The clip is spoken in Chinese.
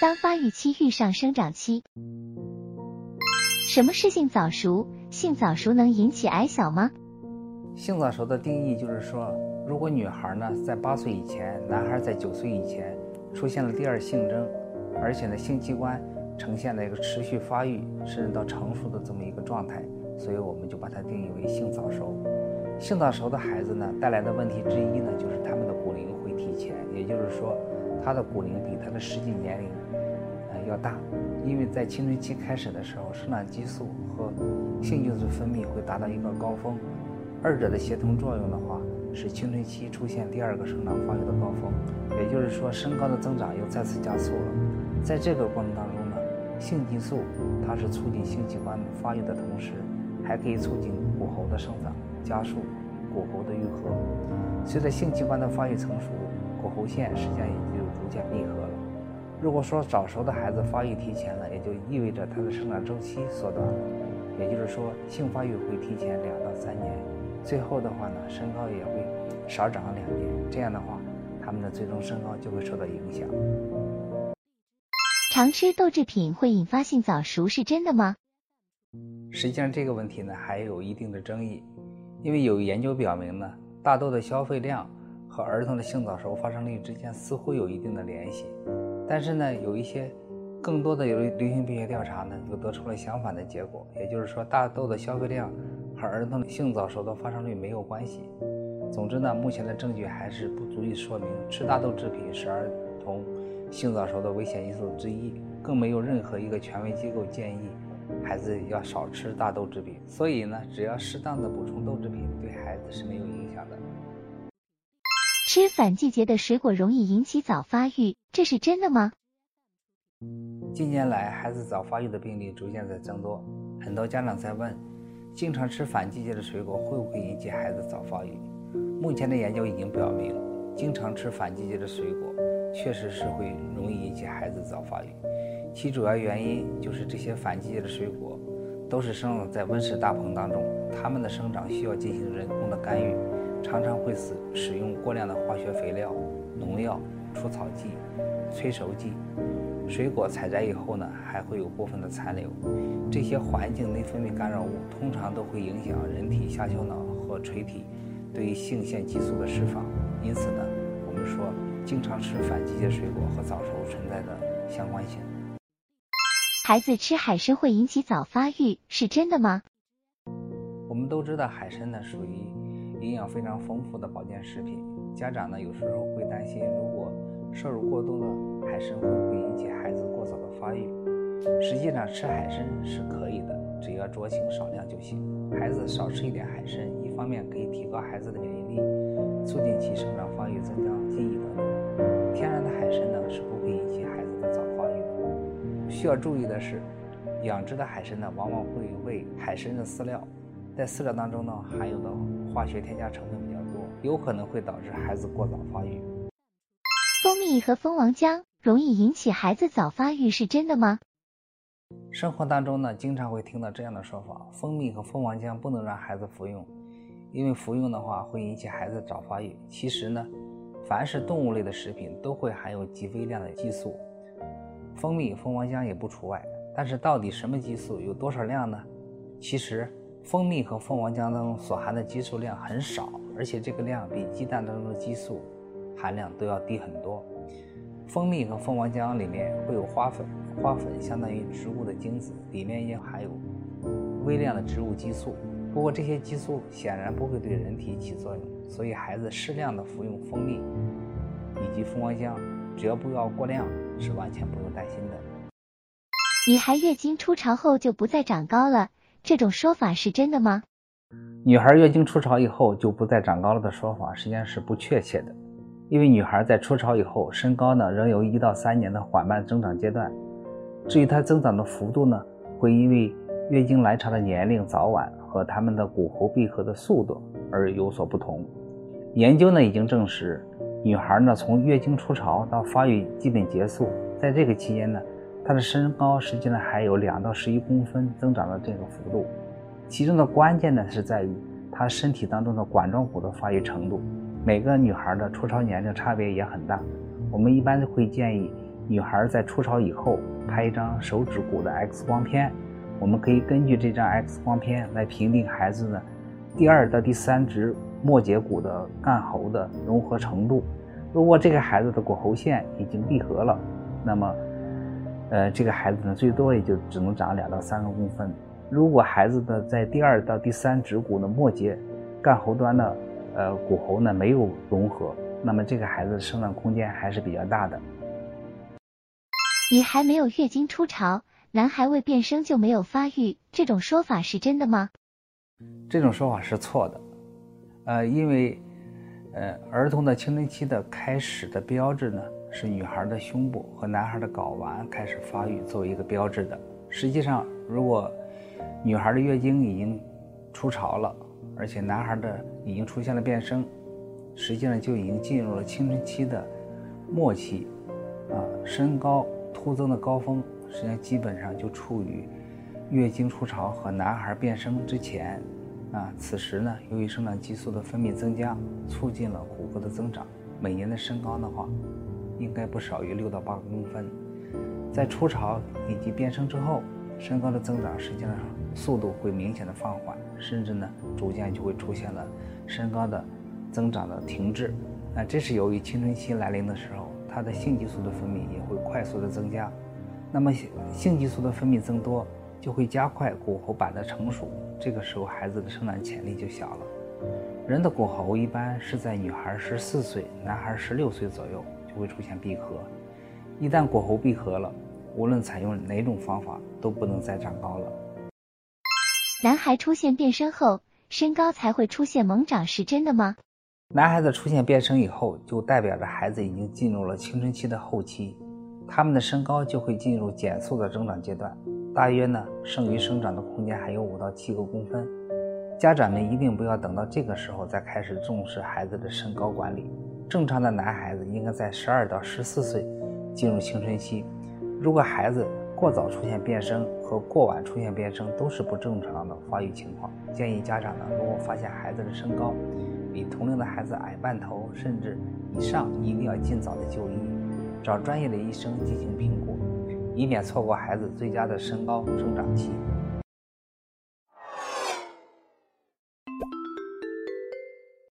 当发育期遇上生长期，什么是性早熟？性早熟能引起矮小吗？性早熟的定义就是说，如果女孩呢在八岁以前，男孩在九岁以前出现了第二性征，而且呢性器官呈现了一个持续发育甚至到成熟的这么一个状态，所以我们就把它定义为性早熟。性早熟的孩子呢带来的问题之一呢就是他们的骨龄会提前，也就是说他的骨龄比他的实际年龄呃要大，因为在青春期开始的时候，生长激素和性激素分泌会达到一个高峰。二者的协同作用的话，使青春期出现第二个生长发育的高峰，也就是说，身高的增长又再次加速了。在这个过程当中呢，性激素它是促进性器官发育的同时，还可以促进骨骺的生长，加速骨骺的愈合。随着性器官的发育成熟，骨骺线实际上也就逐渐闭合了。如果说早熟的孩子发育提前了，也就意味着他的生长周期缩短了，也就是说，性发育会提前两到三年。最后的话呢，身高也会少长两年，这样的话，他们的最终身高就会受到影响。常吃豆制品会引发性早熟是真的吗？实际上这个问题呢还有一定的争议，因为有研究表明呢，大豆的消费量和儿童的性早熟发生率之间似乎有一定的联系，但是呢，有一些更多的有流行病学调查呢，又得出了相反的结果，也就是说，大豆的消费量。和儿童的性早熟的发生率没有关系。总之呢，目前的证据还是不足以说明吃大豆制品是儿童性早熟的危险因素之一，更没有任何一个权威机构建议孩子要少吃大豆制品。所以呢，只要适当的补充豆制品，对孩子是没有影响的。吃反季节的水果容易引起早发育，这是真的吗？近年来，孩子早发育的病例逐渐在增多，很多家长在问。经常吃反季节的水果会不会引起孩子早发育？目前的研究已经表明，经常吃反季节的水果确实是会容易引起孩子早发育。其主要原因就是这些反季节的水果都是生长在温室大棚当中，它们的生长需要进行人工的干预，常常会使使用过量的化学肥料、农药、除草剂、催熟剂。水果采摘以后呢，还会有部分的残留。这些环境内分泌干扰物通常都会影响人体下丘脑和垂体对于性腺激素的释放。因此呢，我们说经常吃反季节水果和早熟存在的相关性。孩子吃海参会引起早发育，是真的吗？我们都知道海参呢属于营养非常丰富的保健食品，家长呢有时候会担心，如果摄入过多的海参会不会引起孩子过早的发育？实际上吃海参是可以的，只要酌情少量就行。孩子少吃一点海参，一方面可以提高孩子的免疫力，促进其生长发育，增加记忆等等。天然的海参呢是不会引起。需要注意的是，养殖的海参呢往往会喂海参的饲料，在饲料当中呢含有的化学添加成分比较多，有可能会导致孩子过早发育。蜂蜜和蜂王浆容易引起孩子早发育，是真的吗？生活当中呢，经常会听到这样的说法：蜂蜜和蜂王浆不能让孩子服用，因为服用的话会引起孩子早发育。其实呢，凡是动物类的食品都会含有极微量的激素，蜂蜜、蜂王浆也不除外。但是到底什么激素，有多少量呢？其实，蜂蜜和蜂王浆当中所含的激素量很少，而且这个量比鸡蛋当中的激素。含量都要低很多。蜂蜜和蜂王浆里面会有花粉，花粉相当于植物的精子，里面也含有微量的植物激素。不过这些激素显然不会对人体起作用，所以孩子适量的服用蜂蜜以及蜂王浆，只要不要过量，是完全不用担心的。女孩月经初潮后就不再长高了，这种说法是真的吗？女孩月经初潮以后就不再长高了的说法，实际上是不确切的。因为女孩在初潮以后，身高呢仍有一到三年的缓慢增长阶段。至于她增长的幅度呢，会因为月经来潮的年龄早晚和她们的骨骺闭合的速度而有所不同。研究呢已经证实，女孩呢从月经初潮到发育基本结束，在这个期间呢，她的身高实际上还有两到十一公分增长的这个幅度。其中的关键呢是在于她身体当中的管状骨的发育程度。每个女孩的初潮年龄差别也很大，我们一般会建议女孩在初潮以后拍一张手指骨的 X 光片，我们可以根据这张 X 光片来评定孩子的第二到第三指末节骨的干喉的融合程度。如果这个孩子的骨喉线已经闭合了，那么，呃，这个孩子呢，最多也就只能长两到三个公分。如果孩子的在第二到第三指骨的末节干喉端的呃骨喉呢没有融合，那么这个孩子的生长空间还是比较大的。女孩没有月经初潮，男孩未变声就没有发育，这种说法是真的吗？这种说法是错的，呃，因为呃儿童的青春期的开始的标志呢是女孩的胸部和男孩的睾丸开始发育作为一个标志的。实际上，如果女孩的月经已经初潮了，而且男孩的已经出现了变声，实际上就已经进入了青春期的末期，啊，身高。突增的高峰，实际上基本上就处于月经初潮和男孩变声之前，啊，此时呢，由于生长激素的分泌增加，促进了骨骼的增长。每年的身高的话，应该不少于六到八公分。在初潮以及变声之后，身高的增长实际上速度会明显的放缓，甚至呢，逐渐就会出现了身高的增长的停滞。那这是由于青春期来临的时候。它的性激素的分泌也会快速的增加，那么性激素的分泌增多，就会加快骨喉板的成熟，这个时候孩子的生长潜力就小了。人的骨喉一般是在女孩十四岁、男孩十六岁左右就会出现闭合，一旦骨喉闭合了，无论采用哪种方法都不能再长高了。男孩出现变声后，身高才会出现猛长，是真的吗？男孩子出现变声以后，就代表着孩子已经进入了青春期的后期，他们的身高就会进入减速的增长阶段，大约呢剩余生长的空间还有五到七个公分。家长们一定不要等到这个时候再开始重视孩子的身高管理。正常的男孩子应该在十二到十四岁进入青春期，如果孩子过早出现变声和过晚出现变声都是不正常的发育情况。建议家长呢，如果发现孩子的身高，比同龄的孩子矮半头甚至以上，一定要尽早的就医，找专业的医生进行评估，以免错过孩子最佳的身高生长期。